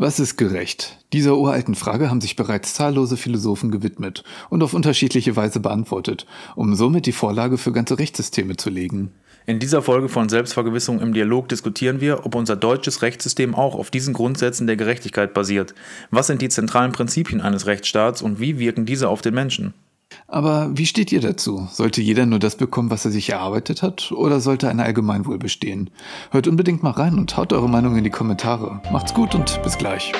Was ist gerecht? Dieser uralten Frage haben sich bereits zahllose Philosophen gewidmet und auf unterschiedliche Weise beantwortet, um somit die Vorlage für ganze Rechtssysteme zu legen. In dieser Folge von Selbstvergewissung im Dialog diskutieren wir, ob unser deutsches Rechtssystem auch auf diesen Grundsätzen der Gerechtigkeit basiert. Was sind die zentralen Prinzipien eines Rechtsstaats und wie wirken diese auf den Menschen? Aber wie steht ihr dazu? Sollte jeder nur das bekommen, was er sich erarbeitet hat, oder sollte ein Allgemeinwohl bestehen? Hört unbedingt mal rein und haut eure Meinung in die Kommentare. Macht's gut und bis gleich.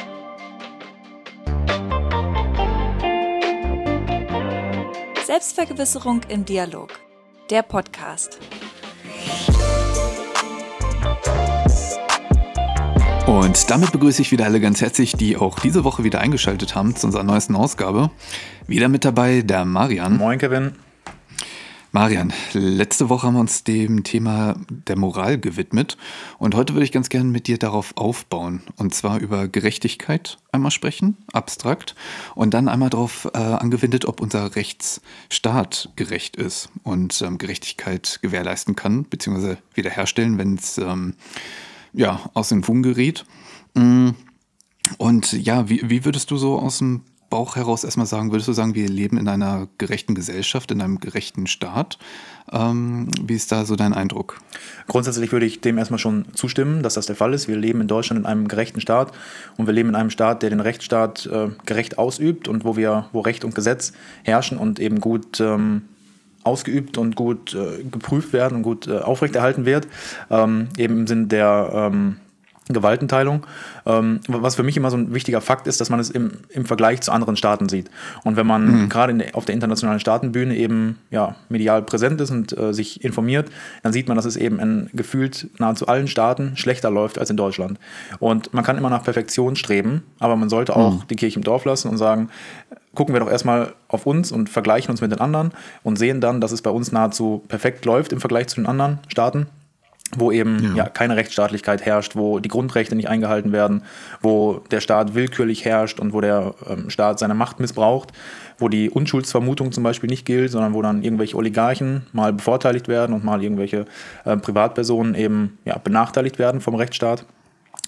Selbstvergewisserung im Dialog. Der Podcast. Und damit begrüße ich wieder alle ganz herzlich, die auch diese Woche wieder eingeschaltet haben zu unserer neuesten Ausgabe. Wieder mit dabei der Marian. Moin, Kevin. Marian, letzte Woche haben wir uns dem Thema der Moral gewidmet und heute würde ich ganz gerne mit dir darauf aufbauen und zwar über Gerechtigkeit einmal sprechen, abstrakt und dann einmal darauf äh, angewendet, ob unser Rechtsstaat gerecht ist und ähm, Gerechtigkeit gewährleisten kann bzw. wiederherstellen, wenn es ähm, ja, aus dem Fugen geriet. Mm. Und ja, wie, wie würdest du so aus dem Bauch heraus erstmal sagen, würdest du sagen, wir leben in einer gerechten Gesellschaft, in einem gerechten Staat? Ähm, wie ist da so dein Eindruck? Grundsätzlich würde ich dem erstmal schon zustimmen, dass das der Fall ist. Wir leben in Deutschland in einem gerechten Staat und wir leben in einem Staat, der den Rechtsstaat äh, gerecht ausübt und wo wir, wo Recht und Gesetz herrschen und eben gut ähm, ausgeübt und gut äh, geprüft werden und gut äh, aufrechterhalten wird, ähm, eben im Sinne der ähm, Gewaltenteilung. Ähm, was für mich immer so ein wichtiger Fakt ist, dass man es im, im Vergleich zu anderen Staaten sieht. Und wenn man mhm. gerade auf der internationalen Staatenbühne eben ja, medial präsent ist und äh, sich informiert, dann sieht man, dass es eben in gefühlt nahezu allen Staaten schlechter läuft als in Deutschland. Und man kann immer nach Perfektion streben, aber man sollte auch mhm. die Kirche im Dorf lassen und sagen, gucken wir doch erstmal auf uns und vergleichen uns mit den anderen und sehen dann, dass es bei uns nahezu perfekt läuft im Vergleich zu den anderen Staaten wo eben ja. ja. keine Rechtsstaatlichkeit herrscht, wo die Grundrechte nicht eingehalten werden, wo der Staat willkürlich herrscht und wo der ähm, Staat seine Macht missbraucht, wo die Unschuldsvermutung zum Beispiel nicht gilt, sondern wo dann irgendwelche Oligarchen mal bevorteiligt werden und mal irgendwelche äh, Privatpersonen eben ja, benachteiligt werden vom Rechtsstaat.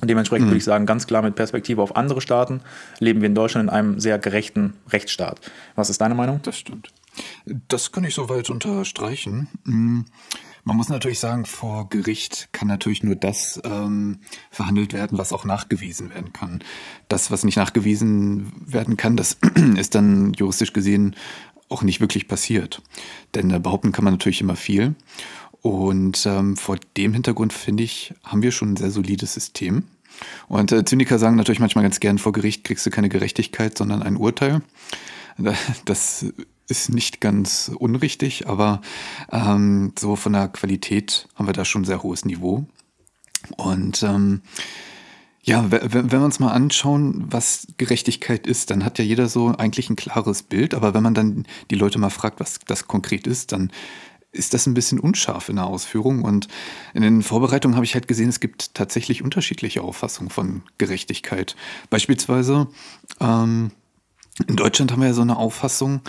Dementsprechend mhm. würde ich sagen, ganz klar mit Perspektive auf andere Staaten leben wir in Deutschland in einem sehr gerechten Rechtsstaat. Was ist deine Meinung? Das stimmt. Das kann ich soweit unterstreichen. Mhm. Man muss natürlich sagen, vor Gericht kann natürlich nur das ähm, verhandelt werden, was auch nachgewiesen werden kann. Das, was nicht nachgewiesen werden kann, das ist dann juristisch gesehen auch nicht wirklich passiert. Denn äh, behaupten kann man natürlich immer viel. Und ähm, vor dem Hintergrund, finde ich, haben wir schon ein sehr solides System. Und äh, Zyniker sagen natürlich manchmal ganz gern, vor Gericht kriegst du keine Gerechtigkeit, sondern ein Urteil. Das ist nicht ganz unrichtig, aber ähm, so von der Qualität haben wir da schon ein sehr hohes Niveau. Und ähm, ja, wenn wir uns mal anschauen, was Gerechtigkeit ist, dann hat ja jeder so eigentlich ein klares Bild, aber wenn man dann die Leute mal fragt, was das konkret ist, dann ist das ein bisschen unscharf in der Ausführung. Und in den Vorbereitungen habe ich halt gesehen, es gibt tatsächlich unterschiedliche Auffassungen von Gerechtigkeit. Beispielsweise ähm, in Deutschland haben wir ja so eine Auffassung,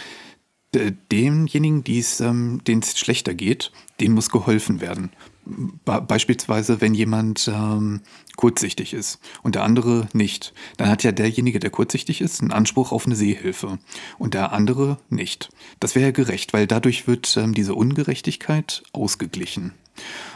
demjenigen, ähm, denen es schlechter geht, denen muss geholfen werden. Be beispielsweise, wenn jemand ähm, kurzsichtig ist und der andere nicht, dann hat ja derjenige, der kurzsichtig ist, einen Anspruch auf eine Sehhilfe und der andere nicht. Das wäre ja gerecht, weil dadurch wird ähm, diese Ungerechtigkeit ausgeglichen.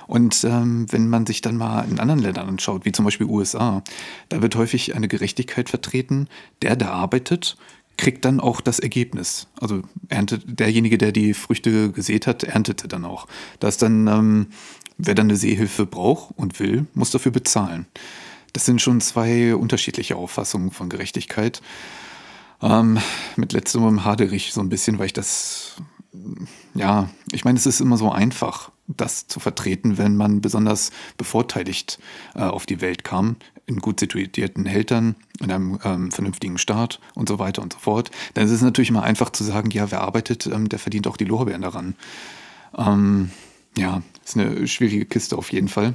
Und ähm, wenn man sich dann mal in anderen Ländern anschaut, wie zum Beispiel USA, da wird häufig eine Gerechtigkeit vertreten, der, der arbeitet, kriegt dann auch das Ergebnis. Also erntet derjenige, der die Früchte gesät hat, erntete dann auch. Da dann, ähm, wer dann eine Seehilfe braucht und will, muss dafür bezahlen. Das sind schon zwei unterschiedliche Auffassungen von Gerechtigkeit. Ähm, mit letzterem hadere ich so ein bisschen, weil ich das, ja, ich meine, es ist immer so einfach, das zu vertreten, wenn man besonders bevorteiligt äh, auf die Welt kam in gut situierten Eltern, in einem ähm, vernünftigen Staat und so weiter und so fort, dann ist es natürlich immer einfach zu sagen, ja, wer arbeitet, ähm, der verdient auch die Lorbeeren daran. Ähm, ja, ist eine schwierige Kiste auf jeden Fall.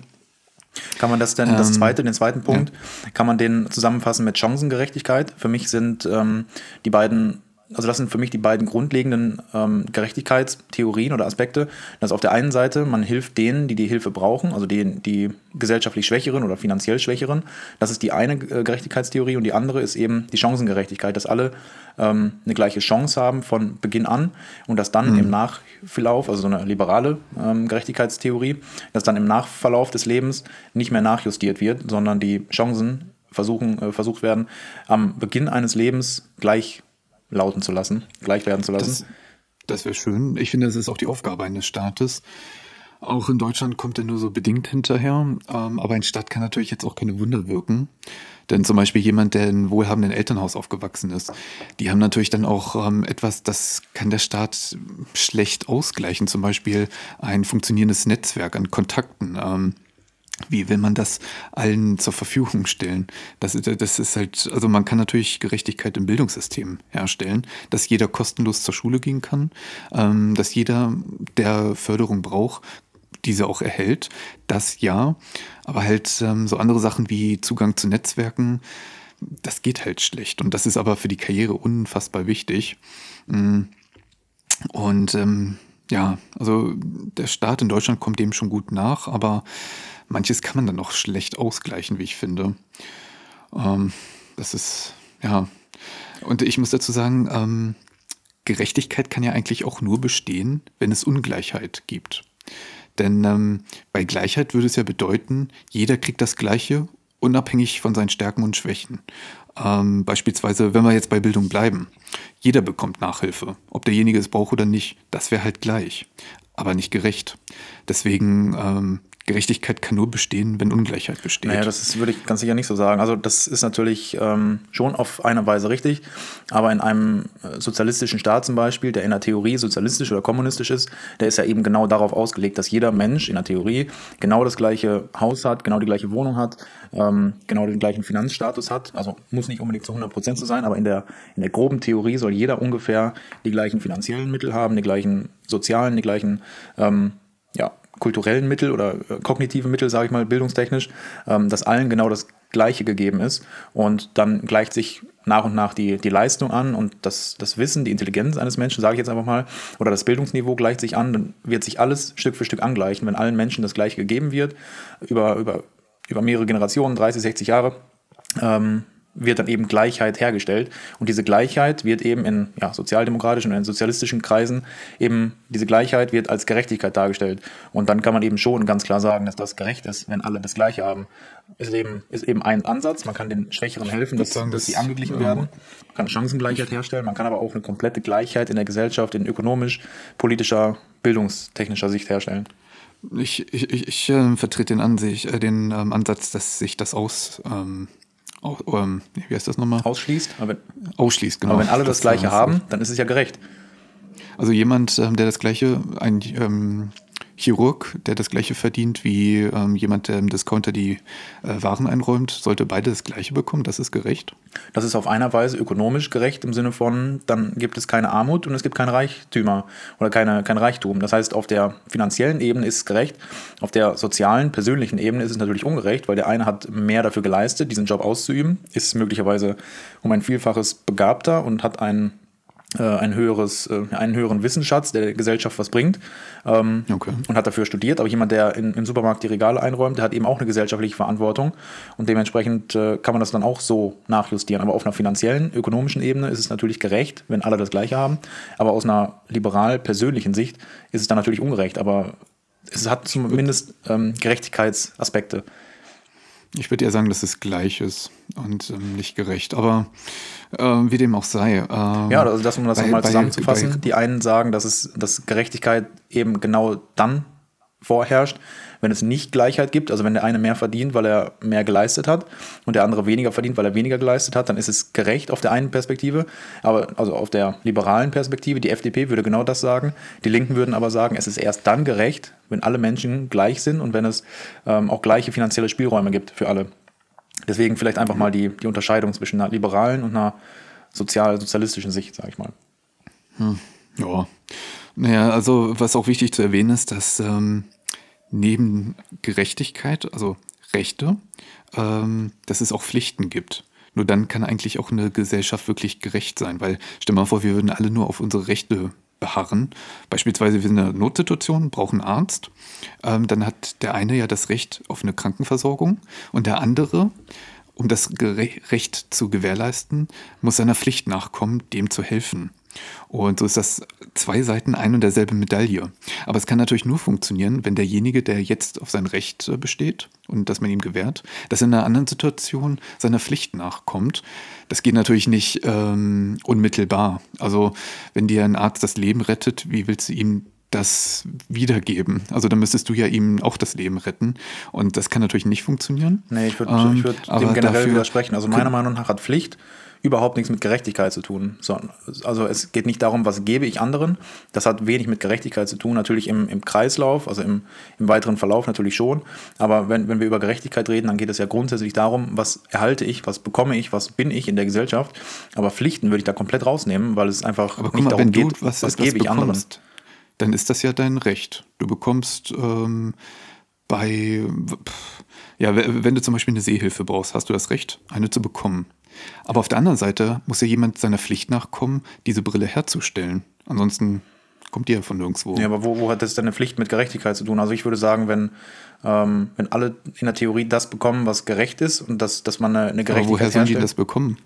Kann man das denn, das ähm, zweite, den zweiten Punkt, ja. kann man den zusammenfassen mit Chancengerechtigkeit? Für mich sind ähm, die beiden also das sind für mich die beiden grundlegenden ähm, Gerechtigkeitstheorien oder Aspekte. Dass auf der einen Seite man hilft denen, die die Hilfe brauchen, also denen, die gesellschaftlich Schwächeren oder finanziell Schwächeren. Das ist die eine äh, Gerechtigkeitstheorie und die andere ist eben die Chancengerechtigkeit, dass alle ähm, eine gleiche Chance haben von Beginn an und dass dann mhm. im Nachverlauf, also so eine liberale ähm, Gerechtigkeitstheorie, dass dann im Nachverlauf des Lebens nicht mehr nachjustiert wird, sondern die Chancen versuchen, äh, versucht werden, am Beginn eines Lebens gleich lauten zu lassen, gleich werden zu lassen. Das, das wäre schön. Ich finde, das ist auch die Aufgabe eines Staates. Auch in Deutschland kommt er nur so bedingt hinterher. Ähm, aber ein Staat kann natürlich jetzt auch keine Wunder wirken. Denn zum Beispiel jemand, der in wohlhabenden Elternhaus aufgewachsen ist, die haben natürlich dann auch ähm, etwas, das kann der Staat schlecht ausgleichen. Zum Beispiel ein funktionierendes Netzwerk an Kontakten. Wie will man das allen zur Verfügung stellen? Das, das ist halt, also man kann natürlich Gerechtigkeit im Bildungssystem herstellen, dass jeder kostenlos zur Schule gehen kann, ähm, dass jeder, der Förderung braucht, diese auch erhält. Das ja, aber halt ähm, so andere Sachen wie Zugang zu Netzwerken, das geht halt schlecht. Und das ist aber für die Karriere unfassbar wichtig. Mm. Und ähm, ja, also der Staat in Deutschland kommt dem schon gut nach, aber manches kann man dann auch schlecht ausgleichen, wie ich finde. Ähm, das ist, ja. Und ich muss dazu sagen, ähm, Gerechtigkeit kann ja eigentlich auch nur bestehen, wenn es Ungleichheit gibt. Denn ähm, bei Gleichheit würde es ja bedeuten, jeder kriegt das Gleiche, unabhängig von seinen Stärken und Schwächen. Ähm, beispielsweise, wenn wir jetzt bei Bildung bleiben, jeder bekommt Nachhilfe, ob derjenige es braucht oder nicht, das wäre halt gleich, aber nicht gerecht. Deswegen ähm, Gerechtigkeit kann nur bestehen, wenn Ungleichheit besteht. Naja, das ist, würde ich ganz sicher nicht so sagen. Also das ist natürlich ähm, schon auf eine Weise richtig, aber in einem äh, sozialistischen Staat zum Beispiel, der in der Theorie sozialistisch oder kommunistisch ist, der ist ja eben genau darauf ausgelegt, dass jeder Mensch in der Theorie genau das gleiche Haus hat, genau die gleiche Wohnung hat, ähm, genau den gleichen Finanzstatus hat. Also muss nicht unbedingt zu 100 Prozent so sein, aber in der, in der groben Theorie soll jeder ungefähr die gleichen finanziellen Mittel haben, die gleichen sozialen, die gleichen ähm, ja, kulturellen Mittel oder äh, kognitiven Mittel, sage ich mal, bildungstechnisch, ähm, dass allen genau das Gleiche gegeben ist. Und dann gleicht sich nach und nach die, die Leistung an und das, das Wissen, die Intelligenz eines Menschen, sage ich jetzt einfach mal, oder das Bildungsniveau gleicht sich an, dann wird sich alles Stück für Stück angleichen, wenn allen Menschen das Gleiche gegeben wird, über, über, über mehrere Generationen, 30, 60 Jahre. Ähm, wird dann eben Gleichheit hergestellt. Und diese Gleichheit wird eben in ja, sozialdemokratischen und in sozialistischen Kreisen eben, diese Gleichheit wird als Gerechtigkeit dargestellt. Und dann kann man eben schon ganz klar sagen, dass das gerecht ist, wenn alle das Gleiche haben. Ist eben, ist eben ein Ansatz. Man kann den Schwächeren helfen, dass, sagen, dass sie angeglichen ja. werden. Man kann Chancengleichheit herstellen. Man kann aber auch eine komplette Gleichheit in der Gesellschaft, in ökonomisch, politischer, bildungstechnischer Sicht herstellen. Ich, ich, ich, ich äh, vertrete den, Ansicht, äh, den ähm, Ansatz, dass sich das aus ähm, Oh, ähm, wie heißt das nochmal? Ausschließt. Aber, Ausschließt, genau. Aber wenn alle das, das Gleiche haben, dann ist es ja gerecht. Also jemand, ähm, der das Gleiche, ein ähm, Chirurg, der das Gleiche verdient wie ähm, jemand, der im Discounter die äh, Waren einräumt, sollte beide das Gleiche bekommen. Das ist gerecht. Das ist auf einer Weise ökonomisch gerecht im Sinne von, dann gibt es keine Armut und es gibt keine Reichtümer oder keine, kein Reichtum. Das heißt, auf der finanziellen Ebene ist es gerecht. Auf der sozialen, persönlichen Ebene ist es natürlich ungerecht, weil der eine hat mehr dafür geleistet, diesen Job auszuüben, ist möglicherweise um ein Vielfaches begabter und hat einen ein höheres, äh, einen höheren Wissensschatz, der der Gesellschaft was bringt ähm, okay. und hat dafür studiert. Aber jemand, der in, im Supermarkt die Regale einräumt, der hat eben auch eine gesellschaftliche Verantwortung und dementsprechend äh, kann man das dann auch so nachjustieren. Aber auf einer finanziellen, ökonomischen Ebene ist es natürlich gerecht, wenn alle das Gleiche haben. Aber aus einer liberal-persönlichen Sicht ist es dann natürlich ungerecht. Aber es hat zumindest ähm, Gerechtigkeitsaspekte. Ich würde eher sagen, dass es gleich ist und ähm, nicht gerecht. Aber äh, wie dem auch sei. Äh, ja, also das, um das nochmal zusammenzufassen. Bei, die einen sagen, dass es dass Gerechtigkeit eben genau dann vorherrscht, wenn es nicht Gleichheit gibt, also wenn der eine mehr verdient, weil er mehr geleistet hat und der andere weniger verdient, weil er weniger geleistet hat, dann ist es gerecht auf der einen Perspektive, aber also auf der liberalen Perspektive, die FDP würde genau das sagen, die Linken würden aber sagen, es ist erst dann gerecht, wenn alle Menschen gleich sind und wenn es ähm, auch gleiche finanzielle Spielräume gibt für alle. Deswegen vielleicht einfach mal die, die Unterscheidung zwischen einer liberalen und einer sozial-sozialistischen Sicht, sage ich mal. Hm. Ja. Naja, also was auch wichtig zu erwähnen ist, dass ähm, neben Gerechtigkeit, also Rechte, ähm, dass es auch Pflichten gibt. Nur dann kann eigentlich auch eine Gesellschaft wirklich gerecht sein, weil stell mal vor, wir würden alle nur auf unsere Rechte beharren. Beispielsweise wir sind in einer Notsituation, brauchen einen Arzt. Ähm, dann hat der eine ja das Recht auf eine Krankenversorgung und der andere, um das Recht zu gewährleisten, muss seiner Pflicht nachkommen, dem zu helfen. Und so ist das zwei Seiten ein und derselbe Medaille. Aber es kann natürlich nur funktionieren, wenn derjenige, der jetzt auf sein Recht äh, besteht und das man ihm gewährt, dass in einer anderen Situation seiner Pflicht nachkommt. Das geht natürlich nicht ähm, unmittelbar. Also wenn dir ein Arzt das Leben rettet, wie willst du ihm das wiedergeben. Also dann müsstest du ja ihm auch das Leben retten. Und das kann natürlich nicht funktionieren. Nee, ich würde ähm, würd dem generell widersprechen. Also meiner Meinung nach hat Pflicht überhaupt nichts mit Gerechtigkeit zu tun. So, also es geht nicht darum, was gebe ich anderen. Das hat wenig mit Gerechtigkeit zu tun. Natürlich im, im Kreislauf, also im, im weiteren Verlauf natürlich schon. Aber wenn, wenn wir über Gerechtigkeit reden, dann geht es ja grundsätzlich darum, was erhalte ich, was bekomme ich, was bin ich in der Gesellschaft. Aber Pflichten würde ich da komplett rausnehmen, weil es einfach Aber nicht mal, darum geht, was, was gebe ich bekommst, anderen. Dann ist das ja dein Recht. Du bekommst ähm, bei, ja, wenn du zum Beispiel eine Seehilfe brauchst, hast du das Recht, eine zu bekommen. Aber auf der anderen Seite muss ja jemand seiner Pflicht nachkommen, diese Brille herzustellen. Ansonsten kommt die ja von nirgendwo. Ja, aber wo, wo hat das denn eine Pflicht mit Gerechtigkeit zu tun? Also ich würde sagen, wenn, ähm, wenn alle in der Theorie das bekommen, was gerecht ist und dass, dass man eine, eine Gerechtigkeit Aber woher sollen die das bekommen?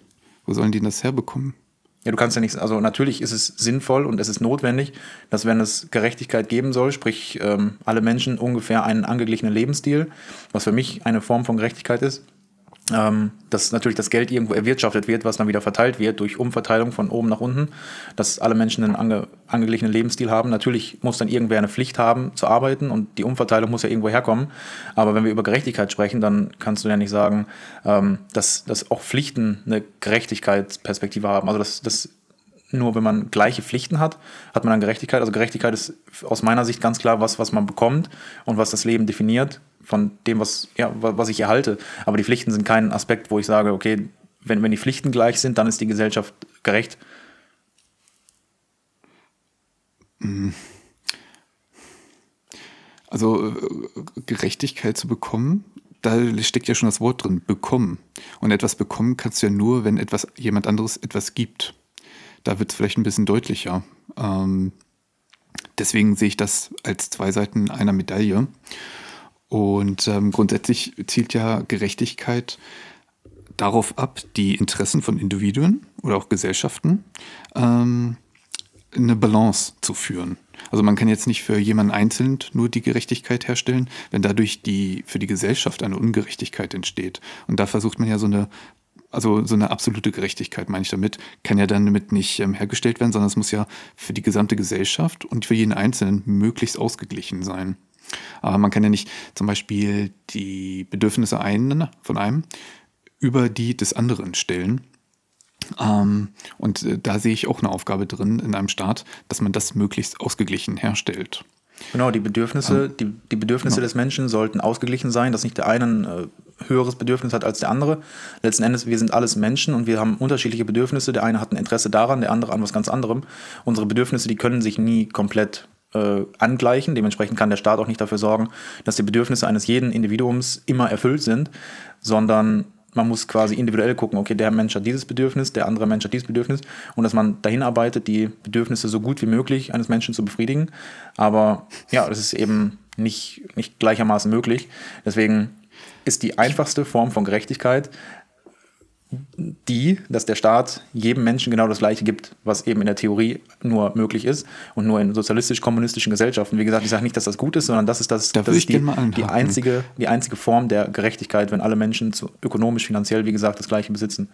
Wo sollen die das herbekommen? Ja, du kannst ja nichts, also natürlich ist es sinnvoll und es ist notwendig, dass wenn es Gerechtigkeit geben soll, sprich ähm, alle Menschen ungefähr einen angeglichenen Lebensstil, was für mich eine Form von Gerechtigkeit ist, ähm, dass natürlich das Geld irgendwo erwirtschaftet wird, was dann wieder verteilt wird durch Umverteilung von oben nach unten, dass alle Menschen einen ange, angeglichenen Lebensstil haben. Natürlich muss dann irgendwer eine Pflicht haben zu arbeiten und die Umverteilung muss ja irgendwo herkommen. Aber wenn wir über Gerechtigkeit sprechen, dann kannst du ja nicht sagen, ähm, dass, dass auch Pflichten eine Gerechtigkeitsperspektive haben. Also dass, dass nur wenn man gleiche Pflichten hat, hat man dann Gerechtigkeit. Also Gerechtigkeit ist aus meiner Sicht ganz klar was, was man bekommt und was das Leben definiert von dem, was, ja, was ich erhalte. Aber die Pflichten sind kein Aspekt, wo ich sage, okay, wenn, wenn die Pflichten gleich sind, dann ist die Gesellschaft gerecht. Also äh, Gerechtigkeit zu bekommen, da steckt ja schon das Wort drin, bekommen. Und etwas bekommen kannst du ja nur, wenn etwas jemand anderes etwas gibt. Da wird es vielleicht ein bisschen deutlicher. Ähm, deswegen sehe ich das als zwei Seiten einer Medaille. Und ähm, grundsätzlich zielt ja Gerechtigkeit darauf ab, die Interessen von Individuen oder auch Gesellschaften ähm, eine Balance zu führen. Also man kann jetzt nicht für jemanden einzeln nur die Gerechtigkeit herstellen, wenn dadurch die für die Gesellschaft eine Ungerechtigkeit entsteht. Und da versucht man ja so eine also so eine absolute Gerechtigkeit, meine ich damit, kann ja dann damit nicht ähm, hergestellt werden, sondern es muss ja für die gesamte Gesellschaft und für jeden Einzelnen möglichst ausgeglichen sein. Aber man kann ja nicht zum Beispiel die Bedürfnisse einen von einem über die des anderen stellen. Ähm, und äh, da sehe ich auch eine Aufgabe drin in einem Staat, dass man das möglichst ausgeglichen herstellt. Genau, die Bedürfnisse, ähm, die, die Bedürfnisse genau. des Menschen sollten ausgeglichen sein, dass nicht der eine ein äh, höheres Bedürfnis hat als der andere. Letzten Endes, wir sind alles Menschen und wir haben unterschiedliche Bedürfnisse. Der eine hat ein Interesse daran, der andere an was ganz anderem. Unsere Bedürfnisse, die können sich nie komplett äh, angleichen. Dementsprechend kann der Staat auch nicht dafür sorgen, dass die Bedürfnisse eines jeden Individuums immer erfüllt sind, sondern man muss quasi individuell gucken, okay, der Mensch hat dieses Bedürfnis, der andere Mensch hat dieses Bedürfnis und dass man dahin arbeitet, die Bedürfnisse so gut wie möglich eines Menschen zu befriedigen. Aber ja, das ist eben nicht, nicht gleichermaßen möglich. Deswegen ist die einfachste Form von Gerechtigkeit die, dass der Staat jedem Menschen genau das Gleiche gibt, was eben in der Theorie nur möglich ist und nur in sozialistisch-kommunistischen Gesellschaften. Wie gesagt, ich sage nicht, dass das gut ist, sondern das ist, das, da das ist die, die, einzige, die einzige Form der Gerechtigkeit, wenn alle Menschen zu, ökonomisch, finanziell, wie gesagt, das Gleiche besitzen.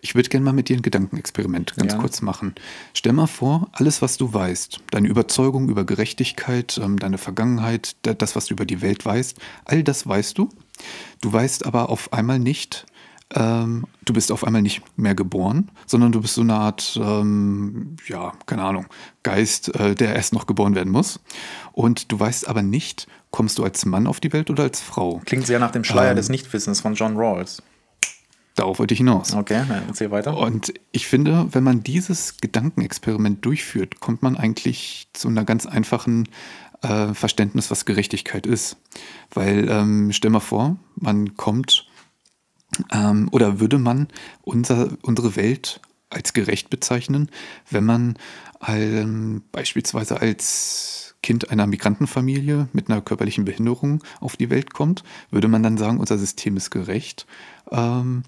Ich würde gerne mal mit dir ein Gedankenexperiment ganz ja. kurz machen. Stell mal vor, alles, was du weißt, deine Überzeugung über Gerechtigkeit, ähm, deine Vergangenheit, das, was du über die Welt weißt, all das weißt du. Du weißt aber auf einmal nicht, ähm, du bist auf einmal nicht mehr geboren, sondern du bist so eine Art, ähm, ja, keine Ahnung, Geist, äh, der erst noch geboren werden muss. Und du weißt aber nicht, kommst du als Mann auf die Welt oder als Frau? Klingt sehr nach dem Schleier ähm, des Nichtwissens von John Rawls. Darauf wollte ich hinaus. Okay, dann erzähl weiter. Und ich finde, wenn man dieses Gedankenexperiment durchführt, kommt man eigentlich zu einer ganz einfachen äh, Verständnis, was Gerechtigkeit ist. Weil, ähm, stell mal vor, man kommt Ähm, oder würde man unser, unsere Welt als gerecht bezeichnen, wenn man ähm, beispielsweise als Kind einer Migrantenfamilie mit einer körperlichen Behinderung auf die Welt kommt, würde man dann sagen, unser System ist gerecht? Ähm,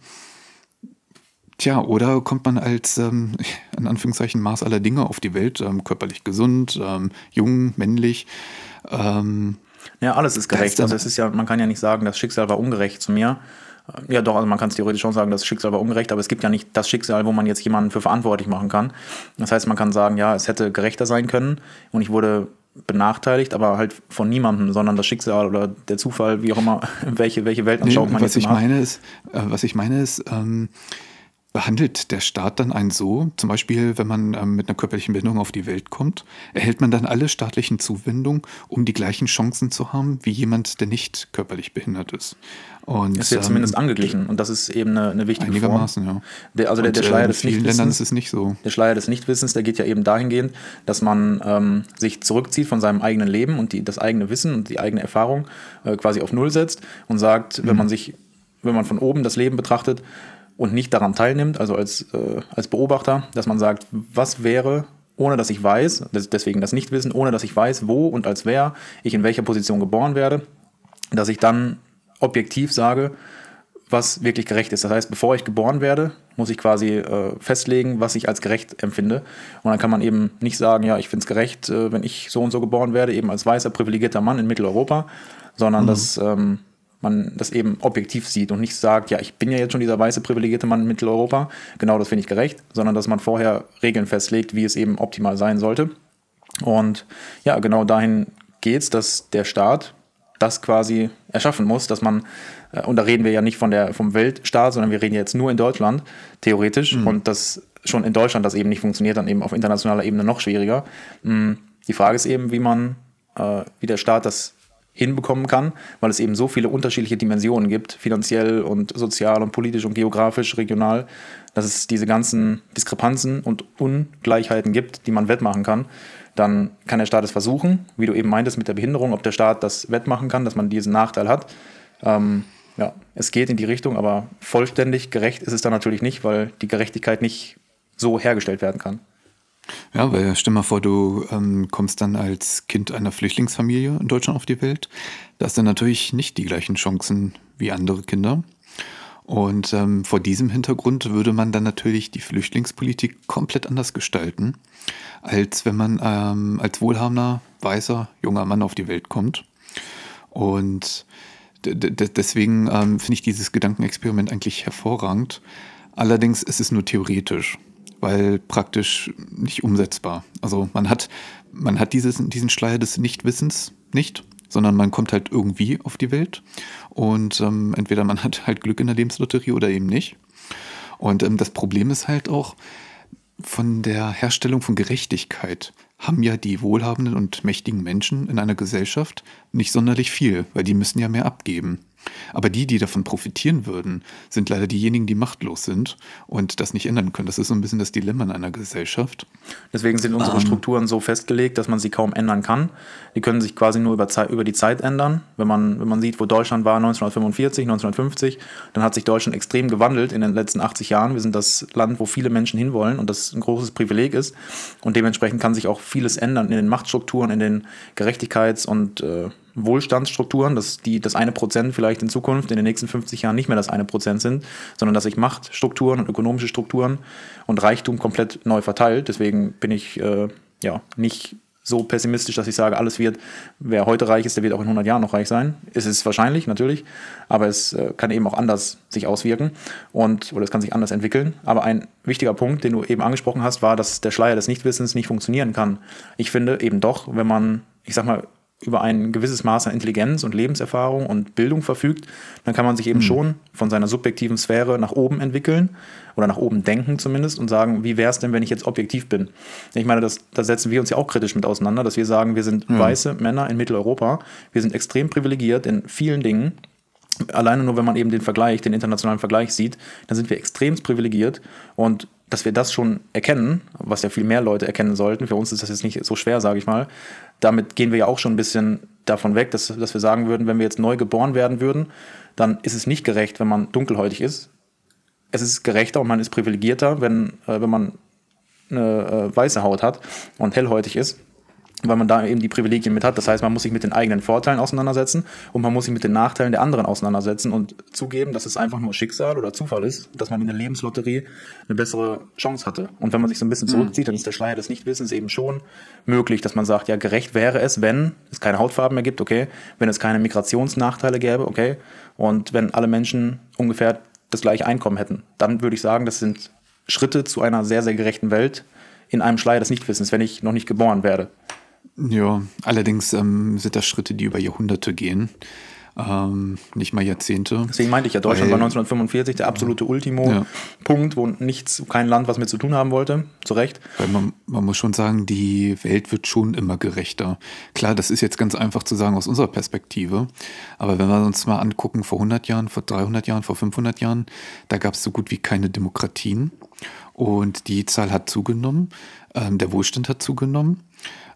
tja, oder kommt man als, ähm, in Anführungszeichen, Maß aller Dinge auf die Welt, ähm, körperlich gesund, ähm, jung, männlich? Ähm, ja, alles ist gerecht. Also es ist ja, man kann ja nicht sagen, das Schicksal war ungerecht zu mir. Ja, doch, also man kann es theoretisch schon sagen, das Schicksal war ungerecht, aber es gibt ja nicht das Schicksal, wo man jetzt jemanden für verantwortlich machen kann. Das heißt, man kann sagen, ja, es hätte gerechter sein können und ich wurde benachteiligt, aber halt von niemandem, sondern das Schicksal oder der Zufall, wie auch immer, welche, welche Weltanschauung nee, man was jetzt ich meine ist, äh, Was ich meine ist, ähm, behandelt der Staat dann einen so, zum Beispiel wenn man ähm, mit einer körperlichen Behinderung auf die Welt kommt, erhält man dann alle staatlichen Zuwendungen, um die gleichen Chancen zu haben wie jemand, der nicht körperlich behindert ist. Und, Es wird ähm, zumindest angeglichen und das ist eben eine, eine wichtige Einigermaßen, Form. ja. Der, also der, Und, der äh, Schleier in des vielen Ländern ist Nichtwissens, es nicht so. der Schleier des Nichtwissens, der geht ja eben dahingehend, dass man ähm, sich zurückzieht von seinem eigenen Leben und die, das eigene Wissen und die eigene Erfahrung äh, quasi auf Null setzt und sagt, wenn man sich, wenn man von oben das Leben betrachtet und nicht daran teilnimmt, also als, äh, als Beobachter, dass man sagt, was wäre, ohne dass ich weiß, das- deswegen das Nichtwissen, ohne dass ich weiß, wo und als wer ich in welcher Position geboren werde, dass ich dann objektiv sage, was wirklich gerecht ist. Das heißt, bevor ich geboren werde, muss ich quasi äh, festlegen, was ich als gerecht empfinde. Und dann kann man eben nicht sagen, ja, ich finde es gerecht, äh, wenn ich so und so geboren werde, eben als weißer, privilegierter Mann in Mitteleuropa, sondern dass ähm, man das eben objektiv sieht und nicht sagt, ja, ich bin ja jetzt schon dieser weiße, privilegierte Mann in Mitteleuropa, genau das finde ich gerecht, sondern dass man vorher Regeln festlegt, wie es eben optimal sein sollte. Und ja, genau dahin geht es, dass der Staat das quasi erschaffen muss, dass man, äh, und da reden wir ja nicht von der, vom Weltstaat, sondern wir reden jetzt nur in Deutschland, theoretisch, und dass schon in Deutschland das eben nicht funktioniert, dann eben auf internationaler Ebene noch schwieriger. Mm, Die Frage ist eben, wie man, äh, wie der Staat das hinbekommen kann, weil es eben so viele unterschiedliche Dimensionen gibt, finanziell und sozial und politisch und geografisch, regional, dass es diese ganzen Diskrepanzen und Ungleichheiten gibt, die man wettmachen kann. Dann kann der Staat es versuchen, wie du eben meintest mit der Behinderung, ob der Staat das wettmachen kann, dass man diesen Nachteil hat. Ähm, ja, es geht in die Richtung, aber vollständig gerecht ist es dann natürlich nicht, weil die Gerechtigkeit nicht so hergestellt werden kann. Ja, weil stell mal vor, du ähm, kommst dann als Kind einer Flüchtlingsfamilie in Deutschland auf die Welt. Da hast du natürlich nicht die gleichen Chancen wie andere Kinder. Und ähm, vor diesem Hintergrund würde man dann natürlich die Flüchtlingspolitik komplett anders gestalten, als wenn man ähm, als wohlhabender, weißer, junger Mann auf die Welt kommt. Und deswegen ähm, finde ich dieses Gedankenexperiment eigentlich hervorragend. Allerdings ist es nur theoretisch, weil praktisch nicht umsetzbar. Also man hat, man hat dieses, diesen Schleier des Nichtwissens nicht, sondern man kommt halt irgendwie auf die Welt. Und ähm, entweder man hat halt Glück in der Lebenslotterie oder eben nicht. Und ähm, das Problem ist halt auch, von der Herstellung von Gerechtigkeit haben ja die wohlhabenden und mächtigen Menschen in einer Gesellschaft nicht sonderlich viel, weil die müssen ja mehr abgeben. Aber die, die davon profitieren würden, sind leider diejenigen, die machtlos sind und das nicht ändern können. Das ist so ein bisschen das Dilemma in einer Gesellschaft. Deswegen sind unsere Ähm. Strukturen so festgelegt, dass man sie kaum ändern kann. Die können sich quasi nur über, Zeit, über die Zeit ändern. Wenn man, wenn man sieht, wo Deutschland war 1945, 1950, dann hat sich Deutschland extrem gewandelt in den letzten 80 Jahren. Wir sind das Land, wo viele Menschen hinwollen und das ein großes Privileg ist. Und dementsprechend kann sich auch vieles ändern in den Machtstrukturen, in den Gerechtigkeits- und äh, Wohlstandsstrukturen, dass die das eine Prozent vielleicht in Zukunft in den nächsten 50 Jahren nicht mehr das eine Prozent sind, sondern dass sich Machtstrukturen und ökonomische Strukturen und Reichtum komplett neu verteilt. Deswegen bin ich äh, ja nicht so pessimistisch, dass ich sage, alles wird, wer heute reich ist, der wird auch in 100 Jahren noch reich sein. Es ist wahrscheinlich, natürlich, aber es äh, kann eben auch anders sich auswirken und oder es kann sich anders entwickeln. Aber ein wichtiger Punkt, den du eben angesprochen hast, war, dass der Schleier des Nichtwissens nicht funktionieren kann. Ich finde eben doch, wenn man, ich sag mal, über ein gewisses Maß an Intelligenz und Lebenserfahrung und Bildung verfügt, dann kann man sich eben schon von seiner subjektiven Sphäre nach oben entwickeln oder nach oben denken zumindest und sagen, wie wäre es denn, wenn ich jetzt objektiv bin? Ich meine, das, da setzen wir uns ja auch kritisch mit auseinander, dass wir sagen, wir sind weiße Männer in Mitteleuropa, wir sind extrem privilegiert in vielen Dingen, alleine nur, wenn man eben den Vergleich, den internationalen Vergleich sieht, dann sind wir extremst privilegiert und dass wir das schon erkennen, was ja viel mehr Leute erkennen sollten, für uns ist das jetzt nicht so schwer, sage ich mal, damit gehen wir ja auch schon ein bisschen davon weg, dass, dass wir sagen würden, wenn wir jetzt neu geboren werden würden, dann ist es nicht gerecht, wenn man dunkelhäutig ist. Es ist gerechter und man ist privilegierter, wenn, äh, wenn man eine äh, weiße Haut hat und hellhäutig ist weil man da eben die Privilegien mit hat. Das heißt, man muss sich mit den eigenen Vorteilen auseinandersetzen und man muss sich mit den Nachteilen der anderen auseinandersetzen und zugeben, dass es einfach nur Schicksal oder Zufall ist, dass man in der Lebenslotterie eine bessere Chance hatte. Und wenn man sich so ein bisschen zurückzieht, dann ist der Schleier des Nichtwissens eben schon möglich, dass man sagt, ja, gerecht wäre es, wenn es keine Hautfarben mehr gibt, okay, wenn es keine Migrationsnachteile gäbe, okay, und wenn alle Menschen ungefähr das gleiche Einkommen hätten. Dann würde ich sagen, das sind Schritte zu einer sehr, sehr gerechten Welt in einem Schleier des Nichtwissens, wenn ich noch nicht geboren werde. Ja, allerdings ähm, sind das Schritte, die über Jahrhunderte gehen. Ähm, nicht mal Jahrzehnte. Deswegen meinte ich ja, Deutschland Weil, war 1945 der absolute Ultimo-Punkt, ja. wo nichts, kein Land was mit zu tun haben wollte, zu Recht. Weil man, man muss schon sagen, die Welt wird schon immer gerechter. Klar, das ist jetzt ganz einfach zu sagen aus unserer Perspektive, aber wenn wir uns mal angucken, vor 100 Jahren, vor 300 Jahren, vor 500 Jahren, da gab es so gut wie keine Demokratien und die Zahl hat zugenommen, ähm, der Wohlstand hat zugenommen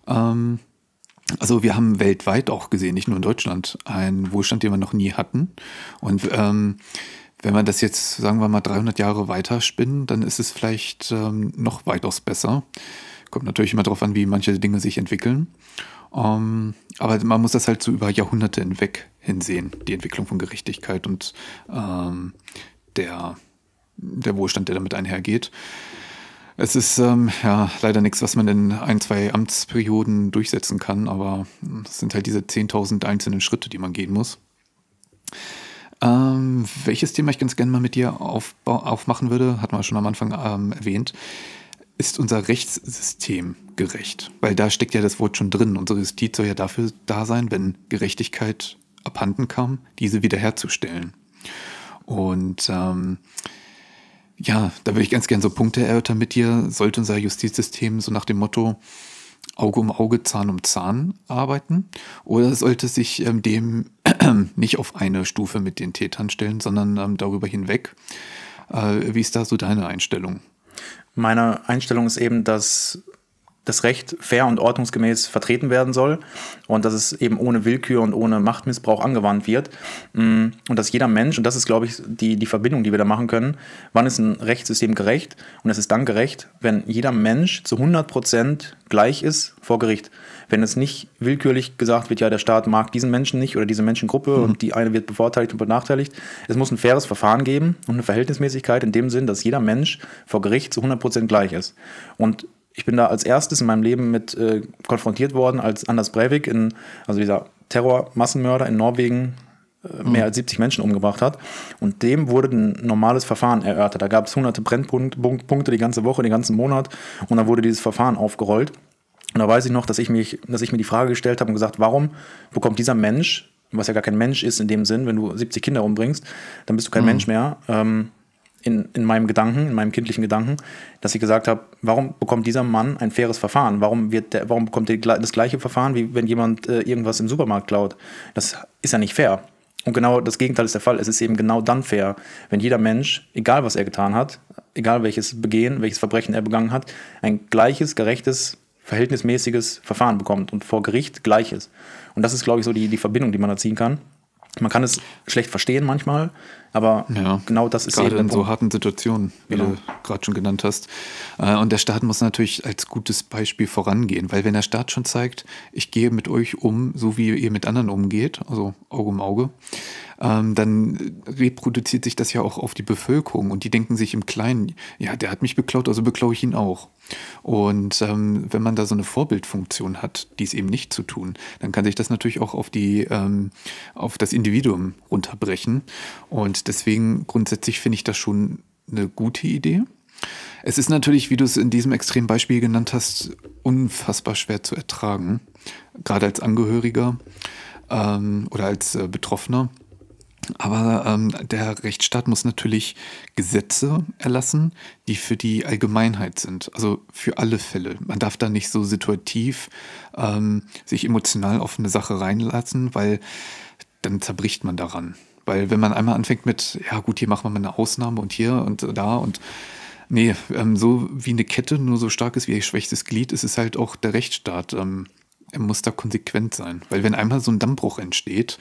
ähm, also wir haben weltweit auch gesehen, nicht nur in Deutschland, einen Wohlstand, den wir noch nie hatten. Und ähm, wenn wir das jetzt, sagen wir mal, 300 Jahre weiter spinnen, dann ist es vielleicht ähm, noch weitaus besser. Kommt natürlich immer darauf an, wie manche Dinge sich entwickeln. Ähm, aber man muss das halt so über Jahrhunderte hinweg hinsehen, die Entwicklung von Gerechtigkeit und ähm, der, der Wohlstand, der damit einhergeht. Es ist ähm, ja leider nichts, was man in ein, zwei Amtsperioden durchsetzen kann, aber es sind halt diese 10.000 einzelnen Schritte, die man gehen muss. Ähm, welches Thema ich ganz gerne mal mit dir aufmachen würde, hatten wir schon am Anfang ähm, erwähnt, ist unser Rechtssystem gerecht? Weil da steckt ja das Wort schon drin. Unsere Justiz soll ja dafür da sein, wenn Gerechtigkeit abhanden kam, diese wiederherzustellen. Und ähm, ja, da würde ich ganz gerne so Punkte erörtern mit dir. Sollte unser Justizsystem so nach dem Motto Auge um Auge, Zahn um Zahn arbeiten? Oder sollte sich ähm, dem nicht auf eine Stufe mit den Tätern stellen, sondern ähm, darüber hinweg? Äh, wie ist da so deine Einstellung? Meine Einstellung ist eben, dass das Recht fair und ordnungsgemäß vertreten werden soll und dass es eben ohne Willkür und ohne Machtmissbrauch angewandt wird. Mm, und dass jeder Mensch, und das ist, glaube ich, die, die Verbindung, die wir da machen können, wann ist ein Rechtssystem gerecht? Und es ist dann gerecht, wenn jeder Mensch zu 100 Prozent gleich ist vor Gericht. Wenn es nicht willkürlich gesagt wird, ja, der Staat mag diesen Menschen nicht oder diese Menschengruppe mhm. und die eine wird bevorteiligt und benachteiligt. Es muss ein faires Verfahren geben und eine Verhältnismäßigkeit in dem Sinn, dass jeder Mensch vor Gericht zu 100 Prozent gleich ist. Und ich bin da als erstes in meinem Leben mit äh, konfrontiert worden, als Anders Breivik, in, also dieser Terrormassenmörder in Norwegen, äh, mehr mhm. als 70 Menschen umgebracht hat. Und dem wurde ein normales Verfahren erörtert. Da gab es hunderte Brennpunkte die ganze Woche, den ganzen Monat. Und dann wurde dieses Verfahren aufgerollt. Und da weiß ich noch, dass ich, mich, dass ich mir die Frage gestellt habe und gesagt, warum bekommt dieser Mensch, was ja gar kein Mensch ist in dem Sinn, wenn du 70 Kinder umbringst, dann bist du kein mhm. Mensch mehr. Ähm, in, in meinem Gedanken, in meinem kindlichen Gedanken, dass ich gesagt habe, warum bekommt dieser Mann ein faires Verfahren? Warum, wird der, warum bekommt er das gleiche Verfahren, wie wenn jemand äh, irgendwas im Supermarkt klaut? Das ist ja nicht fair. Und genau das Gegenteil ist der Fall. Es ist eben genau dann fair, wenn jeder Mensch, egal was er getan hat, egal welches Begehen, welches Verbrechen er begangen hat, ein gleiches, gerechtes, verhältnismäßiges Verfahren bekommt und vor Gericht gleiches. Und das ist, glaube ich, so die, die Verbindung, die man da ziehen kann. Man kann es schlecht verstehen manchmal, aber ja, genau das ist gerade in so harten Situationen, wie genau. du gerade schon genannt hast. Äh, und der Staat muss natürlich als gutes Beispiel vorangehen, weil wenn der Staat schon zeigt, ich gehe mit euch um, so wie ihr mit anderen umgeht, also Auge um Auge, ähm, dann reproduziert sich das ja auch auf die Bevölkerung und die denken sich im Kleinen, ja, der hat mich beklaut, also beklaue ich ihn auch. Und ähm, wenn man da so eine Vorbildfunktion hat, dies eben nicht zu tun, dann kann sich das natürlich auch auf die, ähm, auf das Individuum runterbrechen. Und deswegen grundsätzlich finde ich das schon eine gute Idee. Es ist natürlich, wie du es in diesem extremen Beispiel genannt hast, unfassbar schwer zu ertragen, gerade als Angehöriger ähm, oder als äh, Betroffener. Aber ähm, der Rechtsstaat muss natürlich Gesetze erlassen, die für die Allgemeinheit sind, also für alle Fälle. Man darf da nicht so situativ ähm, sich emotional auf eine Sache reinlassen, weil dann zerbricht man daran. Weil wenn man einmal anfängt mit, ja gut, hier machen wir mal eine Ausnahme und hier und da und nee, ähm, so wie eine Kette nur so stark ist wie ihr schwächstes Glied, ist es halt auch der Rechtsstaat. Ähm, er muss da konsequent sein. Weil wenn einmal so ein Dammbruch entsteht,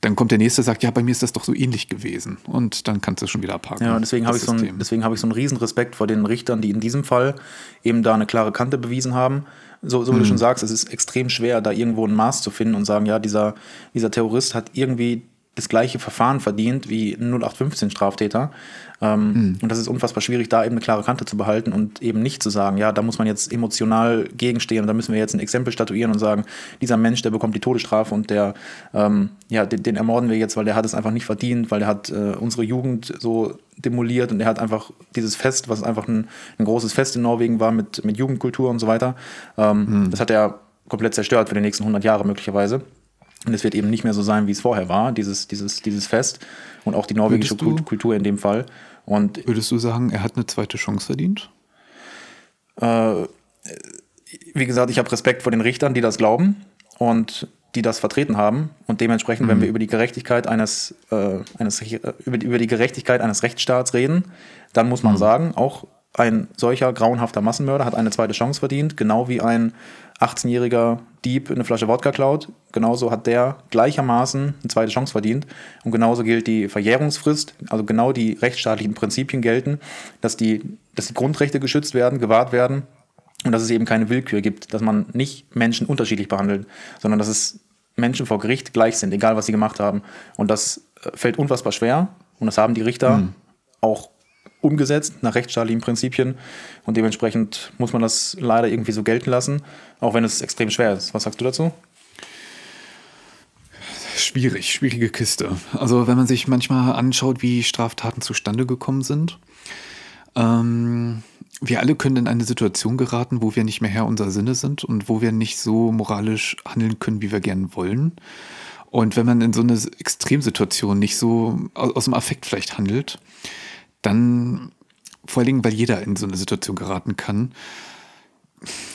dann kommt der nächste, sagt, ja, bei mir ist das doch so ähnlich gewesen. Und dann kannst du schon wieder abhaken. Ja, deswegen habe ich, so ein, deswegen hab ich so einen riesen Respekt vor den Richtern, die in diesem Fall eben da eine klare Kante bewiesen haben. So, so wie mhm. du schon sagst, es ist extrem schwer, da irgendwo ein Maß zu finden und sagen, ja, dieser, dieser Terrorist hat irgendwie das gleiche Verfahren verdient wie 0815 Straftäter. Ähm, mhm. Und das ist unfassbar schwierig, da eben eine klare Kante zu behalten und eben nicht zu sagen, ja, da muss man jetzt emotional gegenstehen und da müssen wir jetzt ein Exempel statuieren und sagen, dieser Mensch, der bekommt die Todesstrafe und der, ähm, ja, den, den, ermorden wir jetzt, weil der hat es einfach nicht verdient, weil der hat äh, unsere Jugend so demoliert und er hat einfach dieses Fest, was einfach ein, ein großes Fest in Norwegen war mit, mit Jugendkultur und so weiter, ähm, mhm. das hat er komplett zerstört für die nächsten 100 Jahre möglicherweise. Und es wird eben nicht mehr so sein, wie es vorher war, dieses, dieses, dieses Fest und auch die norwegische du, Kultur in dem Fall. Und würdest du sagen, er hat eine zweite Chance verdient? Äh, wie gesagt, ich habe Respekt vor den Richtern, die das glauben und die das vertreten haben. Und dementsprechend, mhm. wenn wir über die Gerechtigkeit eines, äh, eines über, die, über die Gerechtigkeit eines Rechtsstaats reden, dann muss man mhm. sagen, auch ein solcher grauenhafter Massenmörder hat eine zweite Chance verdient, genau wie ein 18-jähriger Dieb eine Flasche Wodka klaut. Genauso hat der gleichermaßen eine zweite Chance verdient. Und genauso gilt die Verjährungsfrist, also genau die rechtsstaatlichen Prinzipien gelten, dass die, dass die Grundrechte geschützt werden, gewahrt werden und dass es eben keine Willkür gibt, dass man nicht Menschen unterschiedlich behandelt, sondern dass es Menschen vor Gericht gleich sind, egal was sie gemacht haben. Und das äh, fällt unfassbar schwer und das haben die Richter mhm. auch umgesetzt nach rechtsstaatlichen Prinzipien und dementsprechend muss man das leider irgendwie so gelten lassen, auch wenn es extrem schwer ist. Was sagst du dazu? Schwierig, schwierige Kiste. Also wenn man sich manchmal anschaut, wie Straftaten zustande gekommen sind, ähm, wir alle können in eine Situation geraten, wo wir nicht mehr Herr unserer Sinne sind und wo wir nicht so moralisch handeln können, wie wir gerne wollen. Und wenn man in so einer Extremsituation nicht so aus, aus dem Affekt vielleicht handelt, dann vor allen Dingen, weil jeder in so eine Situation geraten kann.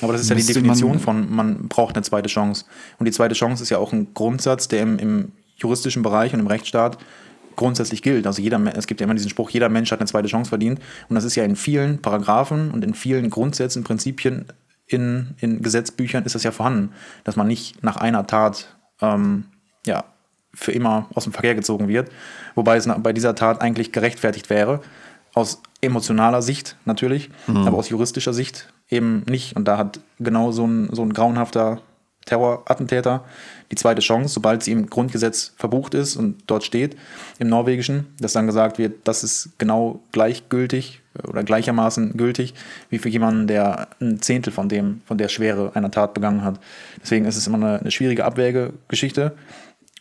Aber das ist ja die Definition man, von, man braucht eine zweite Chance. Und die zweite Chance ist ja auch ein Grundsatz, der im, im juristischen Bereich und im Rechtsstaat grundsätzlich gilt. Also jeder, es gibt ja immer diesen Spruch, jeder Mensch hat eine zweite Chance verdient. Und das ist ja in vielen Paragraphen und in vielen Grundsätzen, Prinzipien in, in Gesetzbüchern ist das ja vorhanden, dass man nicht nach einer Tat ähm, ja, für immer aus dem Verkehr gezogen wird. Wobei es bei dieser Tat eigentlich gerechtfertigt wäre, aus emotionaler Sicht natürlich, mhm. aber aus juristischer Sicht eben nicht. Und da hat genau so ein, so ein grauenhafter Terrorattentäter die zweite Chance, sobald sie im Grundgesetz verbucht ist und dort steht, im Norwegischen, dass dann gesagt wird, das ist genau gleichgültig oder gleichermaßen gültig wie für jemanden, der ein Zehntel von dem, von der Schwere einer Tat begangen hat. Deswegen ist es immer eine, eine schwierige Abwägegeschichte.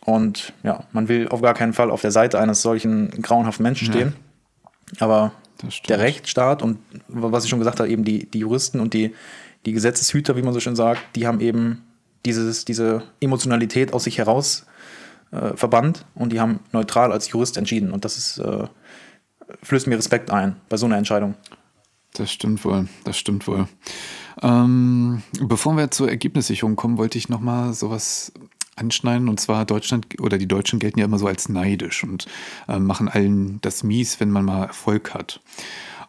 Und ja, man will auf gar keinen Fall auf der Seite eines solchen grauenhaften Menschen stehen. Ja. Aber der Rechtsstaat und was ich schon gesagt habe, eben die, die Juristen und die, die Gesetzeshüter, wie man so schön sagt, die haben eben dieses, diese Emotionalität aus sich heraus äh, verbannt und die haben neutral als Jurist entschieden. Und das ist, äh, flößt mir Respekt ein bei so einer Entscheidung. Das stimmt wohl, das stimmt wohl. Ähm, bevor wir zur Ergebnissicherung kommen, wollte ich nochmal sowas anschneiden. Und zwar Deutschland oder die Deutschen gelten ja immer so als neidisch und äh, machen allen das mies, wenn man mal Erfolg hat.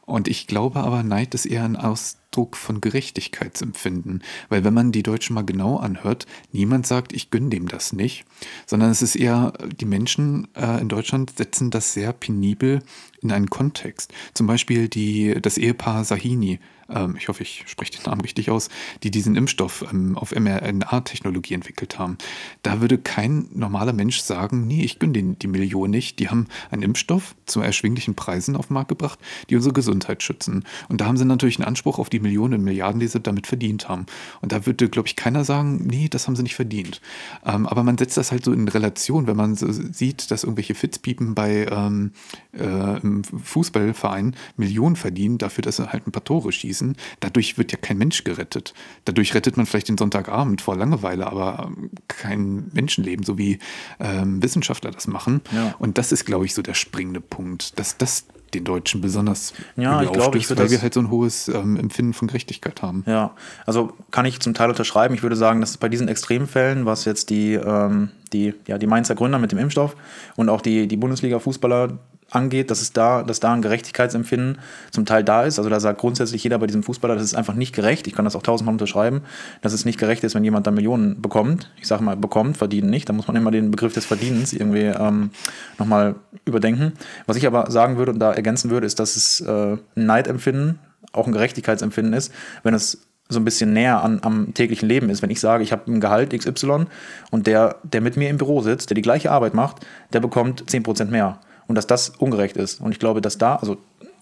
Und ich glaube aber, Neid ist eher ein Ausdruck von Gerechtigkeitsempfinden. Weil wenn man die Deutschen mal genau anhört, niemand sagt, ich gönne dem das nicht, sondern es ist eher, die Menschen äh, in Deutschland setzen das sehr penibel in einen Kontext. Zum Beispiel die, das Ehepaar Sahini ähm, ich hoffe, ich spreche den Namen richtig aus, die diesen Impfstoff ähm, auf mRNA-Technologie entwickelt haben. Da würde kein normaler Mensch sagen, nee, ich gönne denen die Million nicht. Die haben einen Impfstoff zu erschwinglichen Preisen auf den Markt gebracht, die unsere Gesundheit schützen. Und da haben sie natürlich einen Anspruch auf die Millionen und Milliarden, die sie damit verdient haben. Und da würde, glaube ich, keiner sagen, nee, das haben sie nicht verdient. Ähm, aber man setzt das halt so in Relation, wenn man so sieht, dass irgendwelche Fitzpiepen bei ähm, äh, Fußballverein Millionen verdienen, dafür, dass sie halt ein paar Tore schießen schießen. Dadurch wird ja kein Mensch gerettet. Dadurch rettet man vielleicht den Sonntagabend vor Langeweile, aber ähm, kein Menschenleben, so wie ähm, Wissenschaftler das machen. Ja. Und das ist, glaube ich, so der springende Punkt, dass das den Deutschen besonders ja, ich glaube, ich weil wir halt so ein hohes ähm, Empfinden von Gerechtigkeit haben. Ja, also kann ich zum Teil unterschreiben. Ich würde sagen, dass bei diesen Extremfällen, was jetzt die, ähm, die, ja, die Mainzer Gründer mit dem Impfstoff und auch die, die Bundesliga-Fußballer angeht, dass es da, dass da ein Gerechtigkeitsempfinden zum Teil da ist. Also da sagt grundsätzlich jeder bei diesem Fußballer, das ist einfach nicht gerecht. Ich kann das auch tausendmal unterschreiben, dass es nicht gerecht ist, wenn jemand da Millionen bekommt. Ich sage mal, bekommt, verdienen nicht. Da muss man immer den Begriff des Verdienens irgendwie ähm, nochmal überdenken. Was ich aber sagen würde und da ergänzen würde, ist, dass es äh, ein Neidempfinden, auch ein Gerechtigkeitsempfinden ist, wenn es so ein bisschen näher an, am täglichen Leben ist. Wenn ich sage, ich habe ein Gehalt XY und der, der mit mir im Büro sitzt, der die gleiche Arbeit macht, der bekommt 10% mehr. Und dass das ungerecht ist. Und ich glaube, dass da, also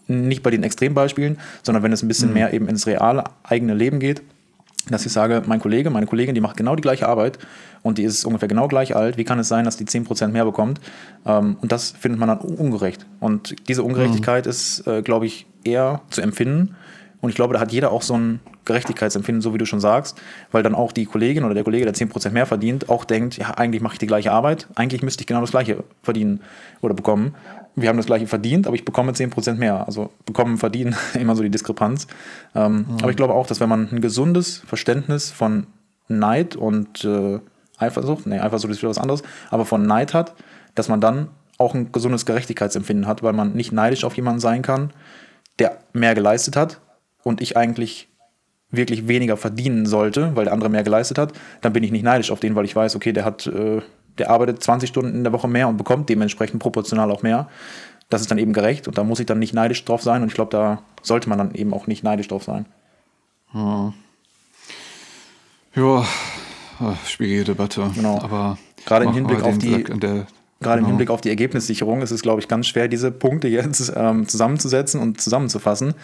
nicht bei den Extrembeispielen, sondern wenn es ein bisschen mhm. mehr eben ins reale eigene Leben geht, dass ich sage, mein Kollege, meine Kollegin, die macht genau die gleiche Arbeit und die ist ungefähr genau gleich alt. Wie kann es sein, dass die 10% mehr bekommt? Ähm, und das findet man dann ungerecht. Und diese Ungerechtigkeit mhm. ist, äh, glaube ich, eher zu empfinden und ich glaube, da hat jeder auch so ein Gerechtigkeitsempfinden, so wie du schon sagst, weil dann auch die Kollegin oder der Kollege, der 10% mehr verdient, auch denkt, ja, eigentlich mache ich die gleiche Arbeit, eigentlich müsste ich genau das gleiche verdienen oder bekommen. Wir haben das gleiche verdient, aber ich bekomme 10% mehr. Also bekommen, verdienen, immer so die Diskrepanz. Ähm, mhm. Aber ich glaube auch, dass wenn man ein gesundes Verständnis von Neid und äh, Eifersucht, nee, Eifersucht ist wieder was anderes, aber von Neid hat, dass man dann auch ein gesundes Gerechtigkeitsempfinden hat, weil man nicht neidisch auf jemanden sein kann, der mehr geleistet hat, und ich eigentlich wirklich weniger verdienen sollte, weil der andere mehr geleistet hat, dann bin ich nicht neidisch auf den, weil ich weiß, okay, der hat, äh, der arbeitet 20 Stunden in der Woche mehr und bekommt dementsprechend proportional auch mehr. Das ist dann eben gerecht und da muss ich dann nicht neidisch drauf sein und ich glaube, da sollte man dann eben auch nicht neidisch drauf sein. Hm. Ja, schwierige Debatte. Genau. Aber gerade im Hinblick auf die, der, Gerade genau. im Hinblick auf die Ergebnissicherung ist es, glaube ich, ganz schwer, diese Punkte jetzt ähm, zusammenzusetzen und zusammenzufassen.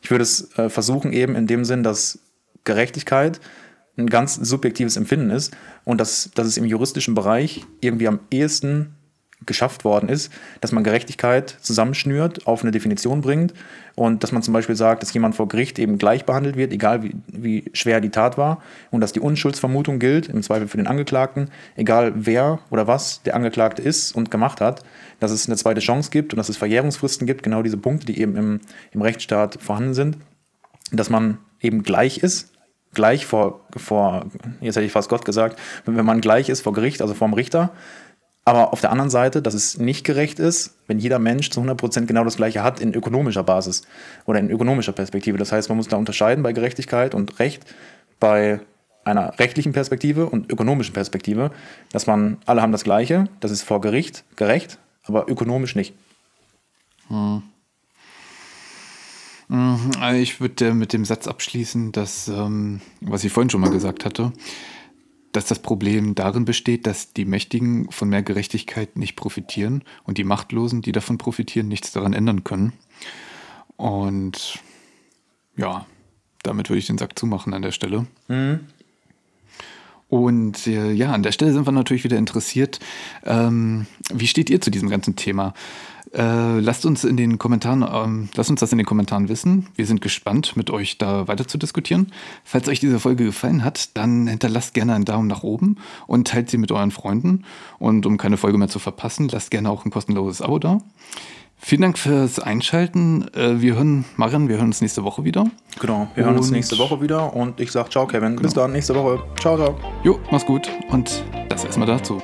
Ich würde es äh, versuchen, eben in dem Sinn, dass Gerechtigkeit ein ganz subjektives Empfinden ist und dass, dass es im juristischen Bereich irgendwie am ehesten geschafft worden ist, dass man Gerechtigkeit zusammenschnürt, auf eine Definition bringt und dass man zum Beispiel sagt, dass jemand vor Gericht eben gleich behandelt wird, egal wie, wie schwer die Tat war und dass die Unschuldsvermutung gilt, im Zweifel für den Angeklagten, egal wer oder was der Angeklagte ist und gemacht hat, dass es eine zweite Chance gibt und dass es Verjährungsfristen gibt, genau diese Punkte, die eben im, im Rechtsstaat vorhanden sind, dass man eben gleich ist, gleich vor, vor, jetzt hätte ich fast Gott gesagt, wenn man gleich ist vor Gericht, also vor dem Richter, aber auf der anderen Seite, dass es nicht gerecht ist, wenn jeder Mensch zu 100% genau das Gleiche hat in ökonomischer Basis oder in ökonomischer Perspektive. Das heißt, man muss da unterscheiden bei Gerechtigkeit und Recht bei einer rechtlichen Perspektive und ökonomischen Perspektive, dass man, alle haben das Gleiche, das ist vor Gericht gerecht, aber ökonomisch nicht. Hm. Mhm, also ich würde mit dem Satz abschließen, dass, ähm, was ich vorhin schon mal gesagt hatte, dass das Problem darin besteht, dass die Mächtigen von mehr Gerechtigkeit nicht profitieren und die Machtlosen, die davon profitieren, nichts daran ändern können. Und ja, damit würde ich den Sack zumachen an der Stelle. Mhm. Und äh, ja, an der Stelle sind wir natürlich wieder interessiert. Ähm, wie steht ihr zu diesem ganzen Thema? Äh, lasst uns in den Kommentaren, ähm, lasst uns das in den Kommentaren wissen. Wir sind gespannt, mit euch da weiter zu diskutieren. Falls euch diese Folge gefallen hat, dann hinterlasst gerne einen Daumen nach oben und teilt sie mit euren Freunden. Und um keine Folge mehr zu verpassen, lasst gerne auch ein kostenloses Abo da. Vielen Dank fürs Einschalten. Äh, wir hören, Marian, wir hören uns nächste Woche wieder. Genau, wir und hören uns nächste Woche wieder und ich sage ciao, Kevin. Genau. Bis dann, nächste Woche. Ciao, ciao. Jo, mach's gut und das erstmal dazu.